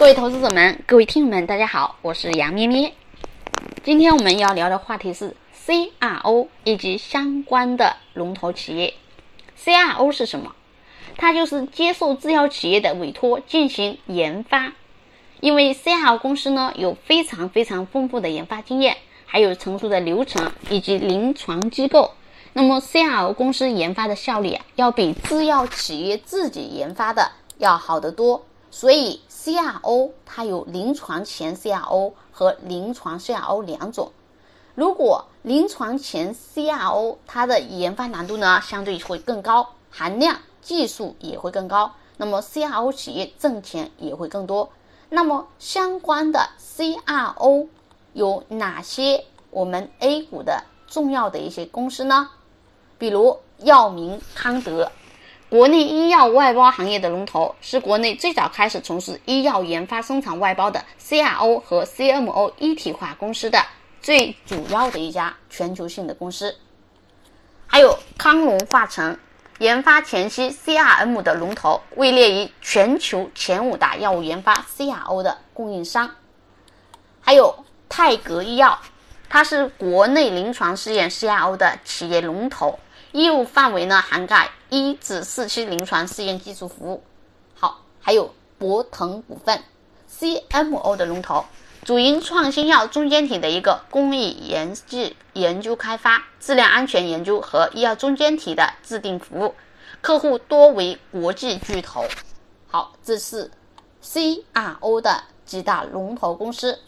各位投资者们，各位听友们，大家好，我是杨咩咩。今天我们要聊的话题是 CRO 以及相关的龙头企业。CRO 是什么？它就是接受制药企业的委托进行研发。因为 CRO 公司呢有非常非常丰富的研发经验，还有成熟的流程以及临床机构。那么 CRO 公司研发的效率啊，要比制药企业自己研发的要好得多。所以 CRO 它有临床前 CRO 和临床 CRO 两种。如果临床前 CRO 它的研发难度呢相对会更高，含量技术也会更高，那么 CRO 企业挣钱也会更多。那么相关的 CRO 有哪些我们 A 股的重要的一些公司呢？比如药明康德。国内医药外包行业的龙头，是国内最早开始从事医药研发生产外包的 CRO 和 CMO 一体化公司的最主要的一家全球性的公司。还有康龙化成，研发前期 CRM 的龙头，位列于全球前五大药物研发 CRO 的供应商。还有泰格医药，它是国内临床试验 CRO 的企业龙头。业务范围呢，涵盖一至四期临床试验技术服务。好，还有博腾股份，CMO 的龙头，主营创新药中间体的一个工艺研制、研究开发、质量安全研究和医药中间体的制定服务，客户多为国际巨头。好，这是 CRO 的几大龙头公司。